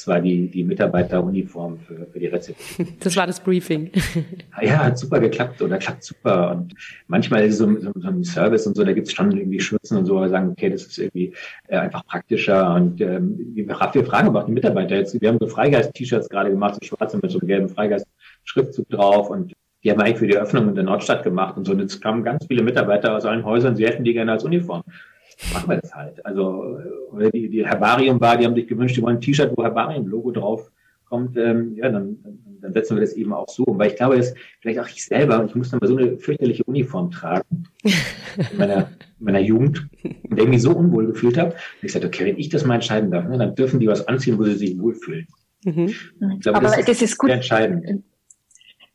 S4: Das war die, die Mitarbeiteruniform für, für die Rezeption.
S1: Das war das Briefing.
S4: Ja, hat super geklappt oder klappt super. Und manchmal ist so, so, so ein Service und so, da gibt es schon irgendwie Schürzen und so, aber sagen, okay, das ist irgendwie äh, einfach praktischer. Und ähm, wir, fragen aber auch die Mitarbeiter jetzt, wir haben so Freigeist-T-Shirts gerade gemacht, so schwarze mit so einem gelben Freigeist-Schriftzug drauf und die haben eigentlich für die Öffnung in der Nordstadt gemacht und so. Und jetzt kamen ganz viele Mitarbeiter aus allen Häusern, sie hätten die gerne als Uniform machen wir das halt. Also äh, die, die Herbarium war, die haben sich gewünscht, die wollen ein T-Shirt, wo Herbarium-Logo drauf kommt, ähm, ja, dann, dann setzen wir das eben auch so. Weil ich glaube, dass vielleicht auch ich selber, ich muss dann mal so eine fürchterliche Uniform tragen in meiner, in meiner Jugend, in der ich mich so unwohl gefühlt habe. Und ich sagte, okay, wenn ich das mal entscheiden darf, ne, dann dürfen die was anziehen, wo sie sich wohlfühlen. Mhm.
S3: Ich glaube, Aber das, das ist, gut. entscheidend.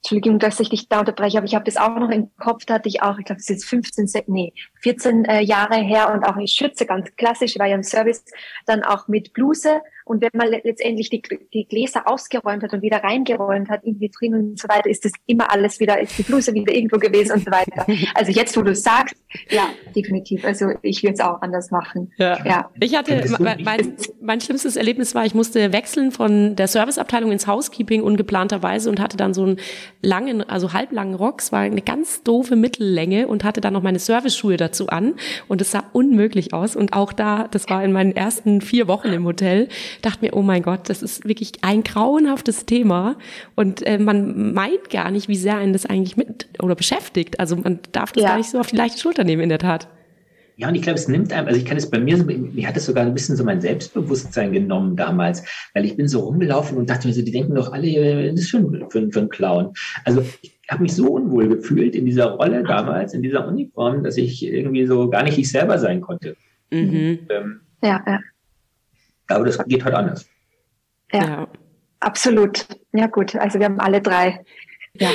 S3: Entschuldigung, dass ich dich da unterbreche, aber ich habe das auch noch im Kopf, da hatte ich auch, ich glaube, das ist jetzt 15, nee, 14 äh, Jahre her und auch in Schütze, ganz klassisch, war ja im Service, dann auch mit Bluse und wenn man letztendlich die, die Gläser ausgeräumt hat und wieder reingeräumt hat in Vitrinen und so weiter, ist das immer alles wieder, ist die Bluse wieder irgendwo gewesen und so weiter. Also jetzt, wo du sagst, ja, definitiv. Also ich würde es auch anders machen.
S1: Ja. ja. Ich hatte, mein, mein schlimmstes Erlebnis war, ich musste wechseln von der Serviceabteilung ins Housekeeping ungeplanterweise und hatte dann so einen langen, also halblangen Rock. Es war eine ganz doofe Mittellänge und hatte dann noch meine Service-Schuhe dazu an und es sah unmöglich aus. Und auch da, das war in meinen ersten vier Wochen im Hotel, dachte mir, oh mein Gott, das ist wirklich ein grauenhaftes Thema und äh, man meint gar nicht, wie sehr einen das eigentlich mit oder beschäftigt. Also man darf das ja. gar nicht so auf die leichte Schulter nehmen in der Tat.
S4: Ja, und ich glaube, es nimmt einem, also ich kann es bei mir, mir hat es sogar ein bisschen so mein Selbstbewusstsein genommen damals, weil ich bin so rumgelaufen und dachte mir so, die denken doch alle, das ist schon für, für einen Clown. Also ich habe mich so unwohl gefühlt in dieser Rolle damals, in dieser Uniform, dass ich irgendwie so gar nicht ich selber sein konnte. Mhm. Und, ähm, ja, ja. Aber das geht halt anders.
S3: Ja, ja, absolut. Ja gut, also wir haben alle drei. Ja.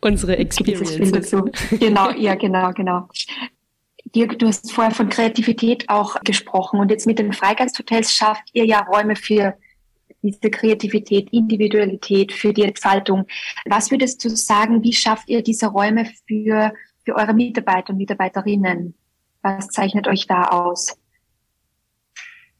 S1: Unsere Experiences.
S3: Genau, ja, genau, genau. Dirk, du hast vorher von Kreativität auch gesprochen und jetzt mit den Freigeisthotels schafft ihr ja Räume für diese Kreativität, Individualität, für die Entfaltung. Was würdest du sagen, wie schafft ihr diese Räume für, für eure Mitarbeiter und Mitarbeiterinnen? Was zeichnet euch da aus?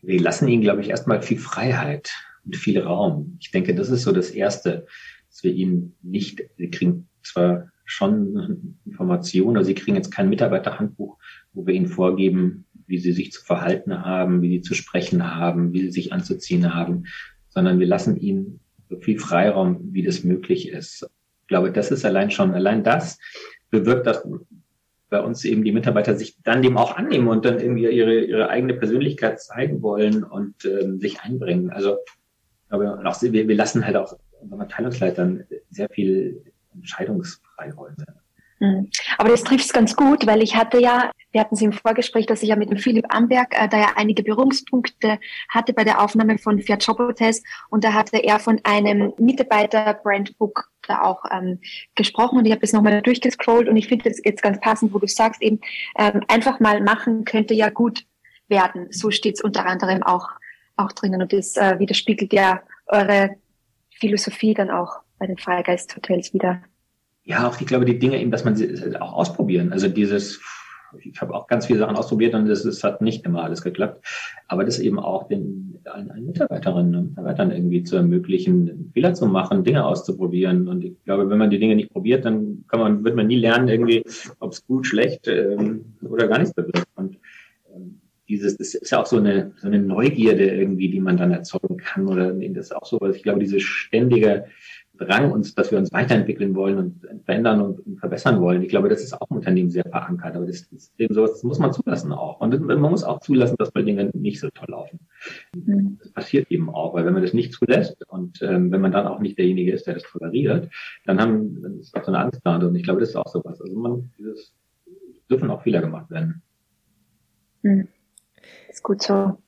S4: Wir lassen ihnen, glaube ich, erstmal viel Freiheit und viel Raum. Ich denke, das ist so das Erste, dass wir ihnen nicht, sie kriegen zwar schon Informationen. Also sie kriegen jetzt kein Mitarbeiterhandbuch, wo wir ihnen vorgeben, wie sie sich zu verhalten haben, wie sie zu sprechen haben, wie sie sich anzuziehen haben, sondern wir lassen ihnen so viel Freiraum, wie das möglich ist. Ich glaube, das ist allein schon, allein das bewirkt, dass bei uns eben die Mitarbeiter sich dann dem auch annehmen und dann irgendwie ihre, ihre eigene Persönlichkeit zeigen wollen und ähm, sich einbringen. Also ich glaube, auch, wir, wir lassen halt auch unseren Abteilungsleitern sehr viel Entscheidungsfreiräume.
S3: Hm. Aber das trifft es ganz gut, weil ich hatte ja, wir hatten Sie im Vorgespräch, dass ich ja mit dem Philipp Amberg äh, da ja einige Berührungspunkte hatte bei der Aufnahme von Fiat Job Hotels und da hatte er von einem Mitarbeiter Brandbook da auch ähm, gesprochen und ich habe das nochmal durchgescrollt und ich finde das jetzt ganz passend, wo du sagst eben, ähm, einfach mal machen könnte ja gut werden. So steht es unter anderem auch, auch drinnen und das äh, widerspiegelt ja eure Philosophie dann auch bei den Freigeist-Hotels wieder.
S4: Ja, auch ich glaube, die Dinge eben, dass man sie auch ausprobieren. Also dieses, ich habe auch ganz viele Sachen ausprobiert und es, hat nicht immer alles geklappt. Aber das eben auch den allen, allen Mitarbeiterinnen und Mitarbeitern irgendwie zu ermöglichen, Fehler zu machen, Dinge auszuprobieren. Und ich glaube, wenn man die Dinge nicht probiert, dann kann man, wird man nie lernen, irgendwie, ob es gut, schlecht ähm, oder gar nichts bewirkt. Und ähm, dieses, das ist ja auch so eine, so eine Neugierde irgendwie, die man dann erzeugen kann. Oder das ist auch so, was ich glaube, diese ständige Drang, uns, dass wir uns weiterentwickeln wollen und verändern und, und verbessern wollen. Ich glaube, das ist auch im Unternehmen sehr verankert. Aber das, ist eben sowas, das muss man zulassen auch. Und man muss auch zulassen, dass bei Dingen nicht so toll laufen. Mhm. Das passiert eben auch, weil wenn man das nicht zulässt und ähm, wenn man dann auch nicht derjenige ist, der das toleriert, dann haben, dann ist auch so eine Angst da. Und ich glaube, das ist auch sowas. Also man, dieses, dürfen auch Fehler gemacht werden.
S3: Mhm. Ist gut so.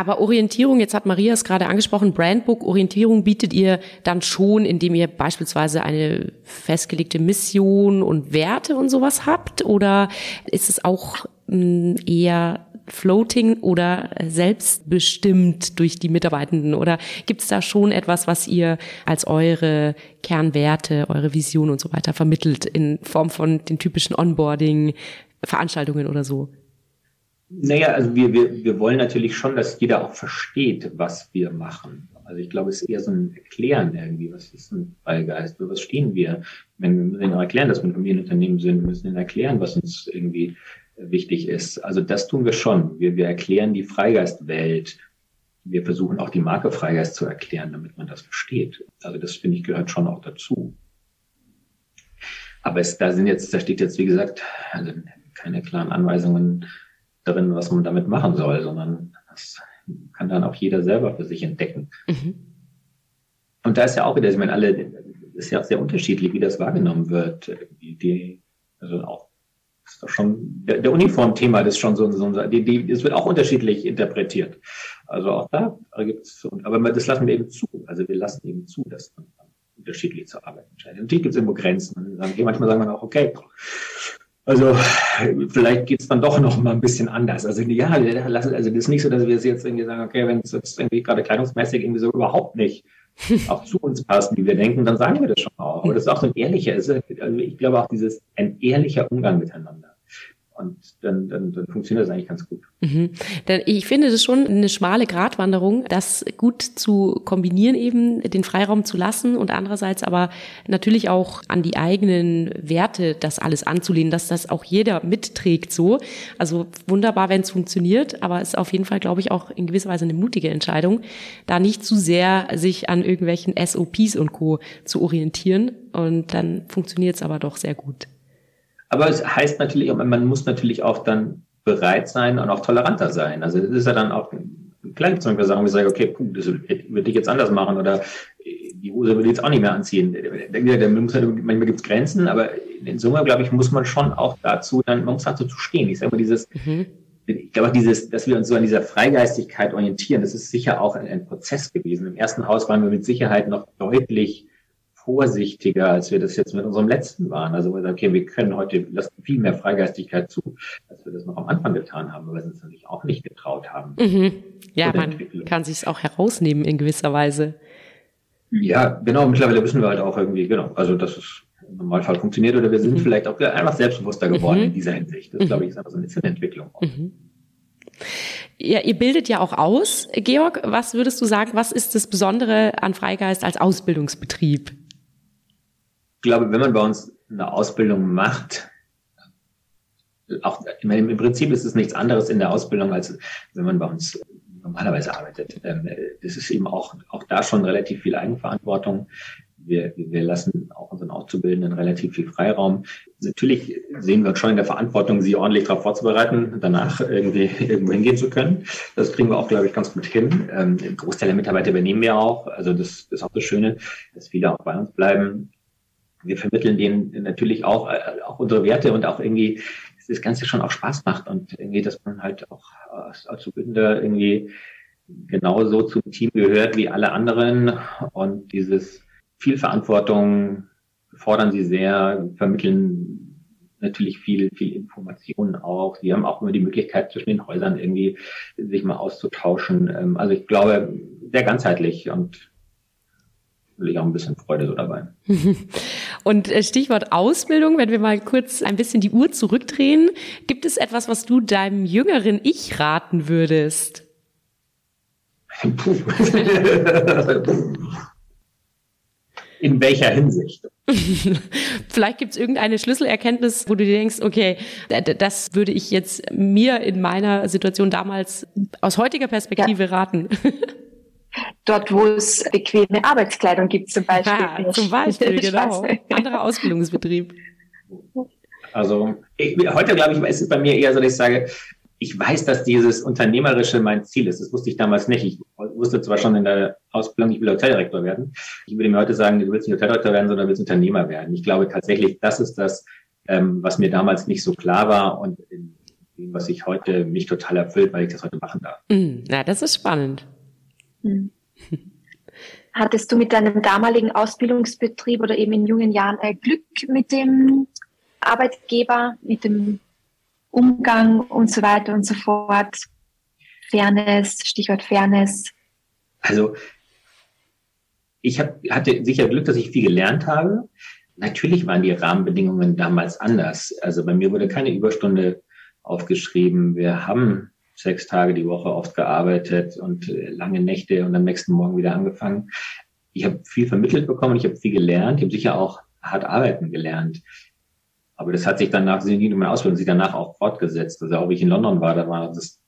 S1: Aber Orientierung, jetzt hat Maria es gerade angesprochen, Brandbook, Orientierung bietet ihr dann schon, indem ihr beispielsweise eine festgelegte Mission und Werte und sowas habt? Oder ist es auch hm, eher floating oder selbstbestimmt durch die Mitarbeitenden? Oder gibt es da schon etwas, was ihr als eure Kernwerte, eure Vision und so weiter vermittelt in Form von den typischen Onboarding, Veranstaltungen oder so?
S4: Naja, also wir, wir, wir wollen natürlich schon, dass jeder auch versteht, was wir machen. Also ich glaube, es ist eher so ein Erklären irgendwie. Was ist ein Freigeist? Für was stehen wir? Wenn wir müssen ihnen erklären, dass wir ein Familienunternehmen sind, wir müssen ihnen erklären, was uns irgendwie wichtig ist. Also das tun wir schon. Wir, wir erklären die Freigeistwelt. Wir versuchen auch die Marke Freigeist zu erklären, damit man das versteht. Also das finde ich gehört schon auch dazu. Aber es, da sind jetzt, da steht jetzt, wie gesagt, also keine klaren Anweisungen drin, was man damit machen soll, sondern das kann dann auch jeder selber für sich entdecken. Mhm. Und da ist ja auch wieder, ich meine, alle, ist ja auch sehr unterschiedlich, wie das wahrgenommen wird. Die, also auch, ist doch schon, der, der Uniformthema ist schon so, so die, die, das wird auch unterschiedlich interpretiert. Also auch da gibt es, aber das lassen wir eben zu. Also wir lassen eben zu, dass man unterschiedlich zur Arbeit entscheidet. Natürlich gibt es irgendwo Grenzen. Manchmal sagen wir auch, okay, also vielleicht geht's dann doch noch mal ein bisschen anders. Also ja, also das ist nicht so, dass wir jetzt irgendwie sagen, okay, wenn es jetzt irgendwie gerade kleidungsmäßig irgendwie so überhaupt nicht auch zu uns passt, wie wir denken, dann sagen wir das schon auch. Aber das ist auch so ein ehrlicher, also ich glaube auch dieses ein ehrlicher Umgang miteinander. Und dann, dann, dann funktioniert das eigentlich ganz gut.
S1: Mhm. Ich finde das schon eine schmale Gratwanderung, das gut zu kombinieren, eben den Freiraum zu lassen und andererseits aber natürlich auch an die eigenen Werte das alles anzulehnen, dass das auch jeder mitträgt so. Also wunderbar, wenn es funktioniert, aber es ist auf jeden Fall, glaube ich, auch in gewisser Weise eine mutige Entscheidung, da nicht zu sehr sich an irgendwelchen SOPs und Co. zu orientieren. Und dann funktioniert es aber doch sehr gut.
S4: Aber es heißt natürlich, man muss natürlich auch dann bereit sein und auch toleranter sein. Also das ist ja dann auch klar zum Beispiel sagen, wir sagen, okay, puh, das würde ich jetzt anders machen oder die Hose würde ich jetzt auch nicht mehr anziehen. Manchmal gibt es Grenzen, aber in Summe, glaube ich, muss man schon auch dazu, dann, man muss dazu stehen. Ich sage mal, dieses, mhm. ich glaube auch dieses, dass wir uns so an dieser Freigeistigkeit orientieren, das ist sicher auch ein, ein Prozess gewesen. Im ersten Haus waren wir mit Sicherheit noch deutlich vorsichtiger, als wir das jetzt mit unserem letzten waren. Also wir sagen, okay, wir können heute lassen viel mehr Freigeistigkeit zu, als wir das noch am Anfang getan haben, weil wir uns natürlich auch nicht getraut haben.
S1: Mhm. Ja, man kann sich es auch herausnehmen in gewisser Weise.
S4: Ja, genau. Mittlerweile wissen wir halt auch irgendwie, genau, also dass es im Normalfall funktioniert oder wir sind mhm. vielleicht auch einfach selbstbewusster geworden mhm. in dieser Hinsicht. Das, mhm. glaube ich, ist einfach so eine Entwicklung. Mhm.
S1: Ja, ihr bildet ja auch aus. Georg, was würdest du sagen, was ist das Besondere an Freigeist als Ausbildungsbetrieb?
S4: Glaube, wenn man bei uns eine Ausbildung macht, auch im Prinzip ist es nichts anderes in der Ausbildung, als wenn man bei uns normalerweise arbeitet. Ähm, das ist eben auch, auch da schon relativ viel Eigenverantwortung. Wir, wir lassen auch unseren Auszubildenden relativ viel Freiraum. Natürlich sehen wir schon in der Verantwortung, sie ordentlich darauf vorzubereiten, danach irgendwie irgendwo hingehen zu können. Das kriegen wir auch, glaube ich, ganz gut hin. Ähm, Großteil der Mitarbeiter übernehmen wir auch. Also das ist auch das Schöne, dass viele auch bei uns bleiben. Wir vermitteln denen natürlich auch, äh, auch unsere Werte und auch irgendwie das Ganze schon auch Spaß macht und irgendwie, dass man halt auch als Auszubildender irgendwie genauso zum Team gehört wie alle anderen und dieses viel Verantwortung fordern sie sehr, vermitteln natürlich viel, viel Informationen auch. Sie haben auch immer die Möglichkeit, zwischen den Häusern irgendwie sich mal auszutauschen. Ähm, also ich glaube, sehr ganzheitlich und will ich auch ein bisschen Freude so dabei.
S1: Und äh, Stichwort Ausbildung, wenn wir mal kurz ein bisschen die Uhr zurückdrehen, gibt es etwas, was du deinem jüngeren Ich raten würdest?
S4: In welcher Hinsicht?
S1: Vielleicht gibt es irgendeine Schlüsselerkenntnis, wo du dir denkst, okay, das würde ich jetzt mir in meiner Situation damals aus heutiger Perspektive ja. raten.
S3: Dort, wo es bequeme Arbeitskleidung gibt, zum Beispiel. Ja,
S1: zum Beispiel, genau. Anderer Ausbildungsbetrieb.
S4: Also ich, heute, glaube ich, ist es bei mir eher so, dass ich sage, ich weiß, dass dieses Unternehmerische mein Ziel ist. Das wusste ich damals nicht. Ich wusste zwar schon in der Ausbildung, ich will Hoteldirektor werden. Ich würde mir heute sagen, du willst nicht Hoteldirektor werden, sondern du willst Unternehmer werden. Ich glaube tatsächlich, das ist das, ähm, was mir damals nicht so klar war und in dem, was ich heute mich total erfüllt, weil ich das heute machen darf.
S1: Mm, na, das ist spannend.
S3: Hm. Hattest du mit deinem damaligen Ausbildungsbetrieb oder eben in jungen Jahren äh, Glück mit dem Arbeitgeber, mit dem Umgang und so weiter und so fort? Fairness, Stichwort Fairness.
S4: Also ich hab, hatte sicher Glück, dass ich viel gelernt habe. Natürlich waren die Rahmenbedingungen damals anders. Also bei mir wurde keine Überstunde aufgeschrieben. Wir haben sechs Tage die Woche oft gearbeitet und äh, lange Nächte und am nächsten Morgen wieder angefangen. Ich habe viel vermittelt bekommen, ich habe viel gelernt, ich habe sicher auch hart arbeiten gelernt. Aber das hat sich danach, sind nicht nur meine Ausbildung, sich danach auch fortgesetzt. Also auch wie ich in London war, da war das,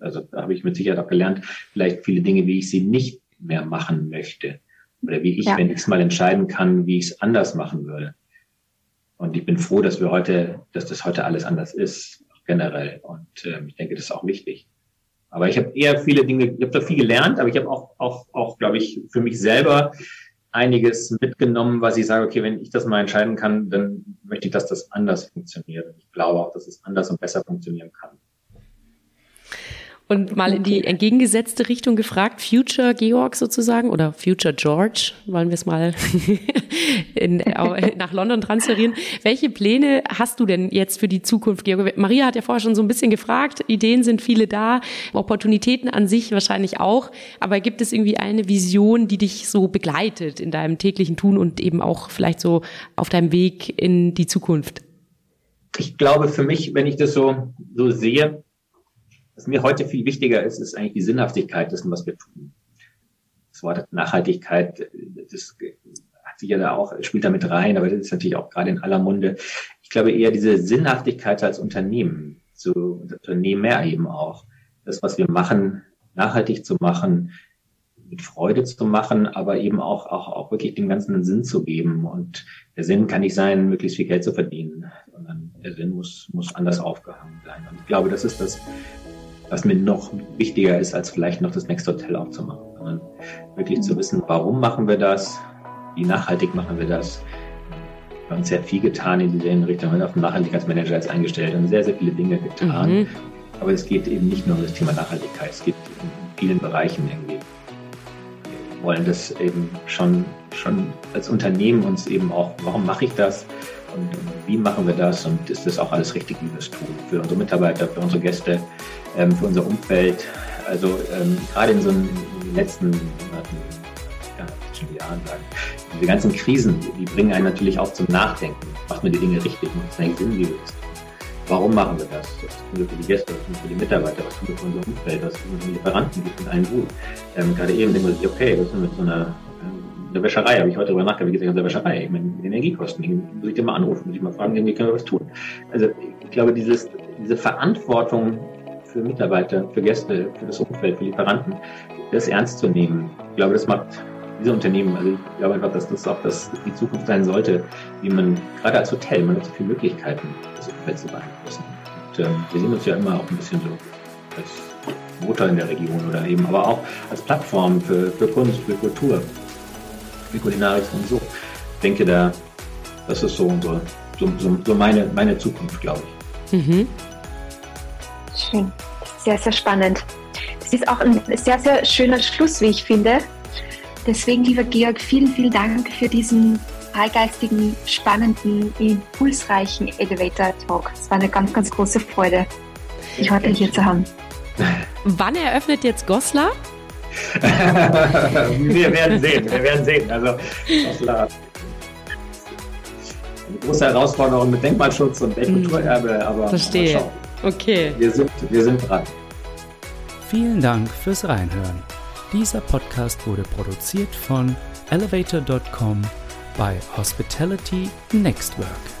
S4: also da habe ich mit Sicherheit auch gelernt, vielleicht viele Dinge, wie ich sie nicht mehr machen möchte. Oder wie ich, ja. wenn ich es mal entscheiden kann, wie ich es anders machen würde. Und ich bin froh, dass wir heute, dass das heute alles anders ist generell. Und ähm, ich denke, das ist auch wichtig. Aber ich habe eher viele Dinge, ich habe da viel gelernt, aber ich habe auch, auch, auch, glaube ich, für mich selber einiges mitgenommen, was ich sage, okay, wenn ich das mal entscheiden kann, dann möchte ich, dass das anders funktioniert. Ich glaube auch, dass es anders und besser funktionieren kann.
S1: Und mal in die entgegengesetzte Richtung gefragt, Future Georg sozusagen oder Future George, wollen wir es mal in, nach London transferieren. Welche Pläne hast du denn jetzt für die Zukunft, Georg? Maria hat ja vorher schon so ein bisschen gefragt, Ideen sind viele da, Opportunitäten an sich wahrscheinlich auch, aber gibt es irgendwie eine Vision, die dich so begleitet in deinem täglichen Tun und eben auch vielleicht so auf deinem Weg in die Zukunft?
S4: Ich glaube für mich, wenn ich das so, so sehe, was mir heute viel wichtiger ist, ist eigentlich die Sinnhaftigkeit dessen, was wir tun. Das Wort Nachhaltigkeit, das hat sich ja da auch, spielt da mit rein, aber das ist natürlich auch gerade in aller Munde. Ich glaube eher diese Sinnhaftigkeit als Unternehmen, zu Unternehmer eben auch. Das, was wir machen, nachhaltig zu machen, mit Freude zu machen, aber eben auch, auch, auch wirklich dem Ganzen einen Sinn zu geben. Und der Sinn kann nicht sein, möglichst viel Geld zu verdienen, sondern der Sinn muss, muss anders aufgehangen sein. Und ich glaube, das ist das, was mir noch wichtiger ist, als vielleicht noch das Next Hotel aufzumachen, sondern wirklich zu wissen, warum machen wir das, wie nachhaltig machen wir das. Wir haben sehr viel getan in dieser Richtung. Wir haben auf den Nachhaltigkeitsmanager jetzt eingestellt und sehr, sehr viele Dinge getan. Mhm. Aber es geht eben nicht nur um das Thema Nachhaltigkeit, es geht in vielen Bereichen irgendwie. Wir wollen das eben schon, schon als Unternehmen uns eben auch, warum mache ich das? Und, wie machen wir das? Und ist das auch alles richtig, wie wir es tun? Für unsere Mitarbeiter, für unsere Gäste ähm, für unser Umfeld. Also ähm, gerade in so den letzten ja, schon Jahren sagen, diese ganzen Krisen, die bringen einen natürlich auch zum Nachdenken. Macht man die Dinge richtig? Macht es eigentlich Sinn, wie wir das tun? Warum machen wir das? Was tun wir für die Gäste? Was tun wir für die Mitarbeiter? Was tun wir für unser Umfeld? Was tun wir für die Lieferanten? Wie tun allen gut? Ähm, gerade eben denken wir sich, okay, was ist mit so einer in der Wäscherei habe ich heute darüber nachgedacht, wie gesagt, in der Wäscherei, ich meine, Energiekosten, die muss ich dir mal anrufen, muss ich mal fragen, irgendwie können wir was tun. Also ich glaube, dieses, diese Verantwortung für Mitarbeiter, für Gäste, für das Umfeld, für Lieferanten, das ernst zu nehmen, ich glaube, das macht diese Unternehmen, also ich glaube einfach, dass das auch das die Zukunft sein sollte, wie man, gerade als Hotel, man hat so viele Möglichkeiten, das Umfeld zu beeinflussen. Und ähm, wir sehen uns ja immer auch ein bisschen so als Motor in der Region oder eben, aber auch als Plattform für, für Kunst, für Kultur, für Kulinarik und so. Ich denke, da, das ist so unsere, so, so, so meine, meine Zukunft, glaube ich. Mhm.
S3: Schön. Sehr, sehr spannend. Das ist auch ein sehr, sehr schöner Schluss, wie ich finde. Deswegen, lieber Georg, vielen, vielen Dank für diesen freigeistigen, spannenden, impulsreichen Elevator Talk. Es war eine ganz, ganz große Freude, dich heute hier zu haben.
S1: Wann eröffnet jetzt Goslar?
S4: wir werden sehen, wir werden sehen. Also große Herausforderung mit Denkmalschutz und Weltkulturerbe, aber
S1: Verstehe. Okay.
S4: Wir sind, wir sind dran.
S2: Vielen Dank fürs Reinhören. Dieser Podcast wurde produziert von elevator.com bei Hospitality Nextwork.